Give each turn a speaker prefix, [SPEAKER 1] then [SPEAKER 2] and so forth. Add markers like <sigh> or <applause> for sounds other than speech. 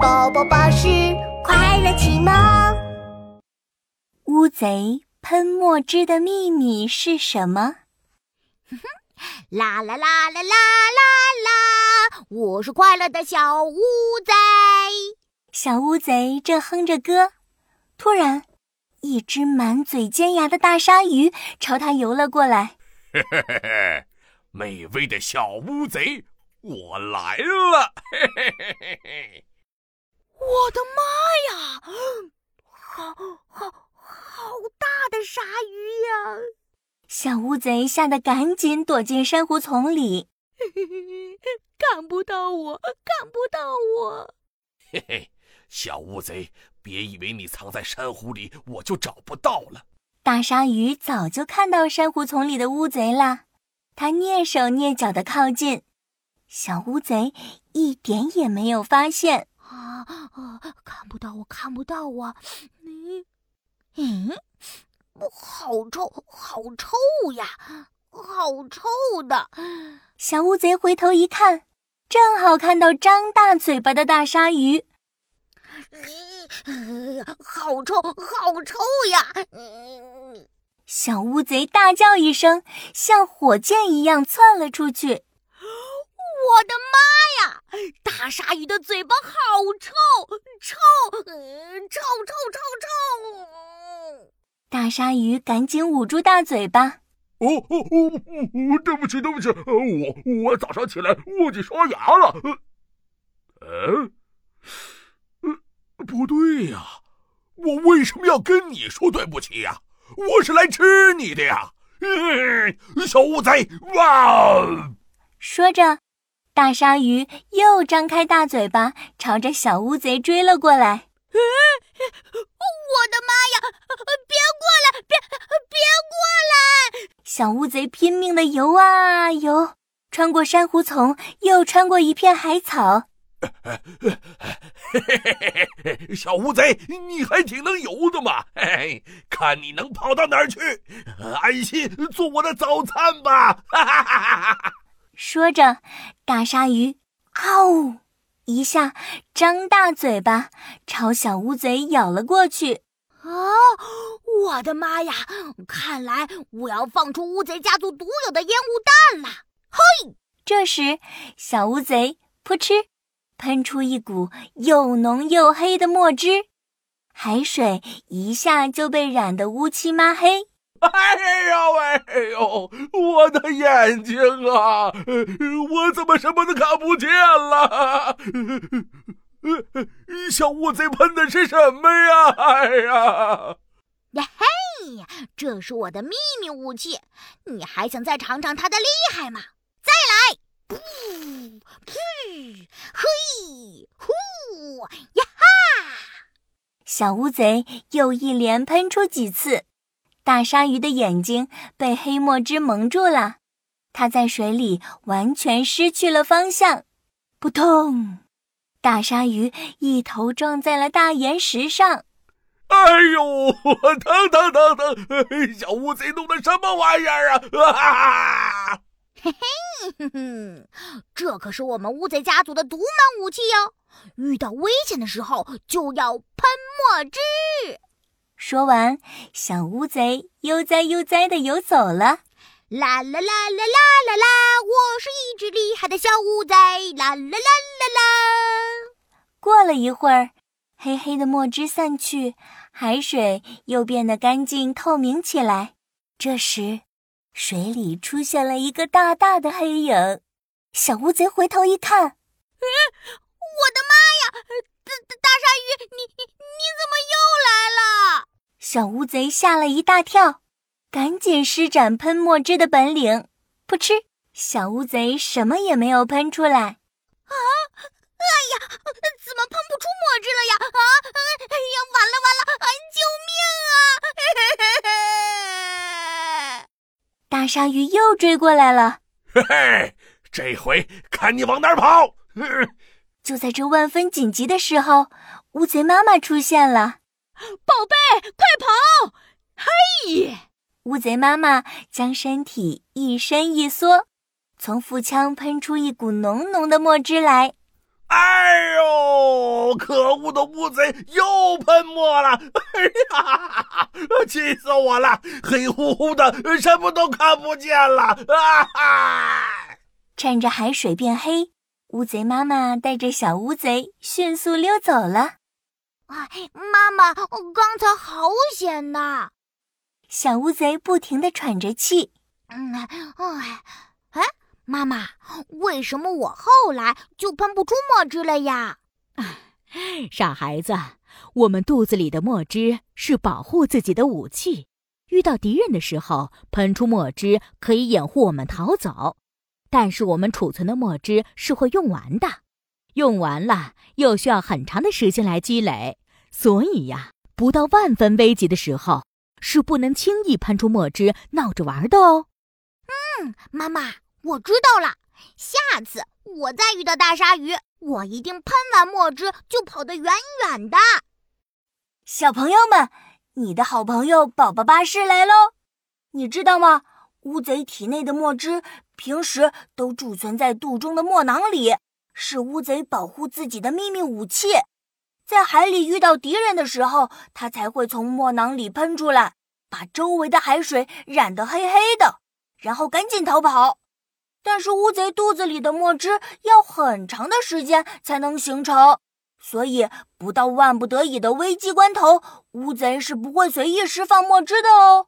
[SPEAKER 1] 宝宝巴士快乐启蒙。
[SPEAKER 2] 乌贼喷墨汁的秘密是什么？
[SPEAKER 1] 啦 <laughs> 啦啦啦啦啦啦！我是快乐的小乌贼。
[SPEAKER 2] 小乌贼正哼着歌，突然，一只满嘴尖牙的大鲨鱼朝它游了过来。
[SPEAKER 3] 嘿嘿嘿嘿，美味的小乌贼，我来了！嘿嘿嘿嘿嘿。
[SPEAKER 1] 我的妈呀！好好好大的鲨鱼呀！
[SPEAKER 2] 小乌贼吓得赶紧躲进珊瑚丛里，<laughs>
[SPEAKER 1] 看不到我，看不到我。
[SPEAKER 3] 嘿嘿，小乌贼，别以为你藏在珊瑚里，我就找不到了。
[SPEAKER 2] 大鲨鱼早就看到珊瑚丛里的乌贼了，它蹑手蹑脚的靠近，小乌贼一点也没有发现。
[SPEAKER 1] 啊啊！看不到我，看不到我。<sniffs> 你，嗯，好臭，好臭呀，好臭的。
[SPEAKER 2] 小乌贼回头一看，正好看到张大嘴巴的大鲨鱼。
[SPEAKER 1] 嗯，好臭，好臭呀！
[SPEAKER 2] 小乌贼大叫一声，像火箭一样窜了出去。
[SPEAKER 1] 我的妈呀！大鲨鱼的嘴巴好臭，臭，臭，臭，臭，臭！
[SPEAKER 2] 大鲨鱼赶紧捂住大嘴巴。
[SPEAKER 3] 哦哦哦！对不起，对不起，我我早上起来忘记刷牙了。呃，呃，不对呀，我为什么要跟你说对不起呀？我是来吃你的呀！小乌贼，哇！
[SPEAKER 2] 说着。大鲨鱼又张开大嘴巴，朝着小乌贼追了过来。
[SPEAKER 1] 我的妈呀！别过来！别别过来！
[SPEAKER 2] 小乌贼拼命的游啊游，穿过珊瑚丛，又穿过一片海草。<laughs>
[SPEAKER 3] 小乌贼，你还挺能游的嘛！看你能跑到哪儿去！安心做我的早餐吧！
[SPEAKER 2] 说着，大鲨鱼“嗷”一下张大嘴巴，朝小乌贼咬了过去。
[SPEAKER 1] 啊！我的妈呀！看来我要放出乌贼家族独有的烟雾弹了。嘿！
[SPEAKER 2] 这时，小乌贼扑哧喷出一股又浓又黑的墨汁，海水一下就被染得乌漆抹黑。<laughs>
[SPEAKER 3] 哎呦喂呦！我的眼睛啊！我怎么什么都看不见了？<laughs> 小乌贼喷的是什么呀？哎呀！
[SPEAKER 1] 呀嘿！这是我的秘密武器，你还想再尝尝它的厉害吗？再来！噗噗嘿呼呀哈！
[SPEAKER 2] 小乌贼又一连喷出几次。大鲨鱼的眼睛被黑墨汁蒙住了，它在水里完全失去了方向。扑通！大鲨鱼一头撞在了大岩石上。
[SPEAKER 3] 哎呦，疼疼疼疼！小乌贼弄的什么玩意儿啊？啊！
[SPEAKER 1] 嘿嘿，这可是我们乌贼家族的独门武器哟！遇到危险的时候就要喷墨汁。
[SPEAKER 2] 说完，小乌贼悠哉悠哉的游走了。
[SPEAKER 1] 啦啦啦啦啦啦啦！我是一只厉害的小乌贼。啦啦啦啦啦！
[SPEAKER 2] 过了一会儿，黑黑的墨汁散去，海水又变得干净透明起来。这时，水里出现了一个大大的黑影。小乌贼回头一看，
[SPEAKER 1] 嗯，我的妈呀！大大鲨鱼，你你你怎么又来了？
[SPEAKER 2] 小乌贼吓了一大跳，赶紧施展喷墨汁的本领。噗嗤，小乌贼什么也没有喷出来。啊！
[SPEAKER 1] 哎呀，怎么喷不出墨汁了呀？啊！哎呀，完了完了！
[SPEAKER 2] 哎救命啊！<laughs> 大鲨鱼又追过来了。
[SPEAKER 3] 嘿嘿，这回看你往哪儿跑！<laughs>
[SPEAKER 2] 就在这万分紧急的时候，乌贼妈妈出现了。
[SPEAKER 1] 宝贝，快跑！嘿，
[SPEAKER 2] 乌贼妈妈将身体一伸一缩，从腹腔喷出一股浓浓的墨汁来。
[SPEAKER 3] 哎呦，
[SPEAKER 4] 可恶的乌贼又喷墨了！哎呀，气死我了！黑乎乎的，什么都看不见了！啊哈！
[SPEAKER 2] 趁着海水变黑，乌贼妈妈带着小乌贼迅速溜走了。
[SPEAKER 1] 哎，妈妈，刚才好险呐！
[SPEAKER 2] 小乌贼不停地喘着气。
[SPEAKER 1] 嗯，哎，哎，妈妈，为什么我后来就喷不出墨汁了呀？<laughs>
[SPEAKER 5] 傻孩子，我们肚子里的墨汁是保护自己的武器，遇到敌人的时候，喷出墨汁可以掩护我们逃走。但是我们储存的墨汁是会用完的，用完了又需要很长的时间来积累，所以呀，不到万分危急的时候，是不能轻易喷出墨汁闹着玩的哦。
[SPEAKER 1] 嗯，妈妈，我知道了，下次我再遇到大鲨鱼，我一定喷完墨汁就跑得远远的。
[SPEAKER 2] 小朋友们，你的好朋友宝宝巴士来喽！你知道吗？乌贼体内的墨汁平时都贮存在肚中的墨囊里，是乌贼保护自己的秘密武器。在海里遇到敌人的时候，它才会从墨囊里喷出来，把周围的海水染得黑黑的，然后赶紧逃跑。但是乌贼肚子里的墨汁要很长的时间才能形成，所以不到万不得已的危机关头，乌贼是不会随意释放墨汁的哦。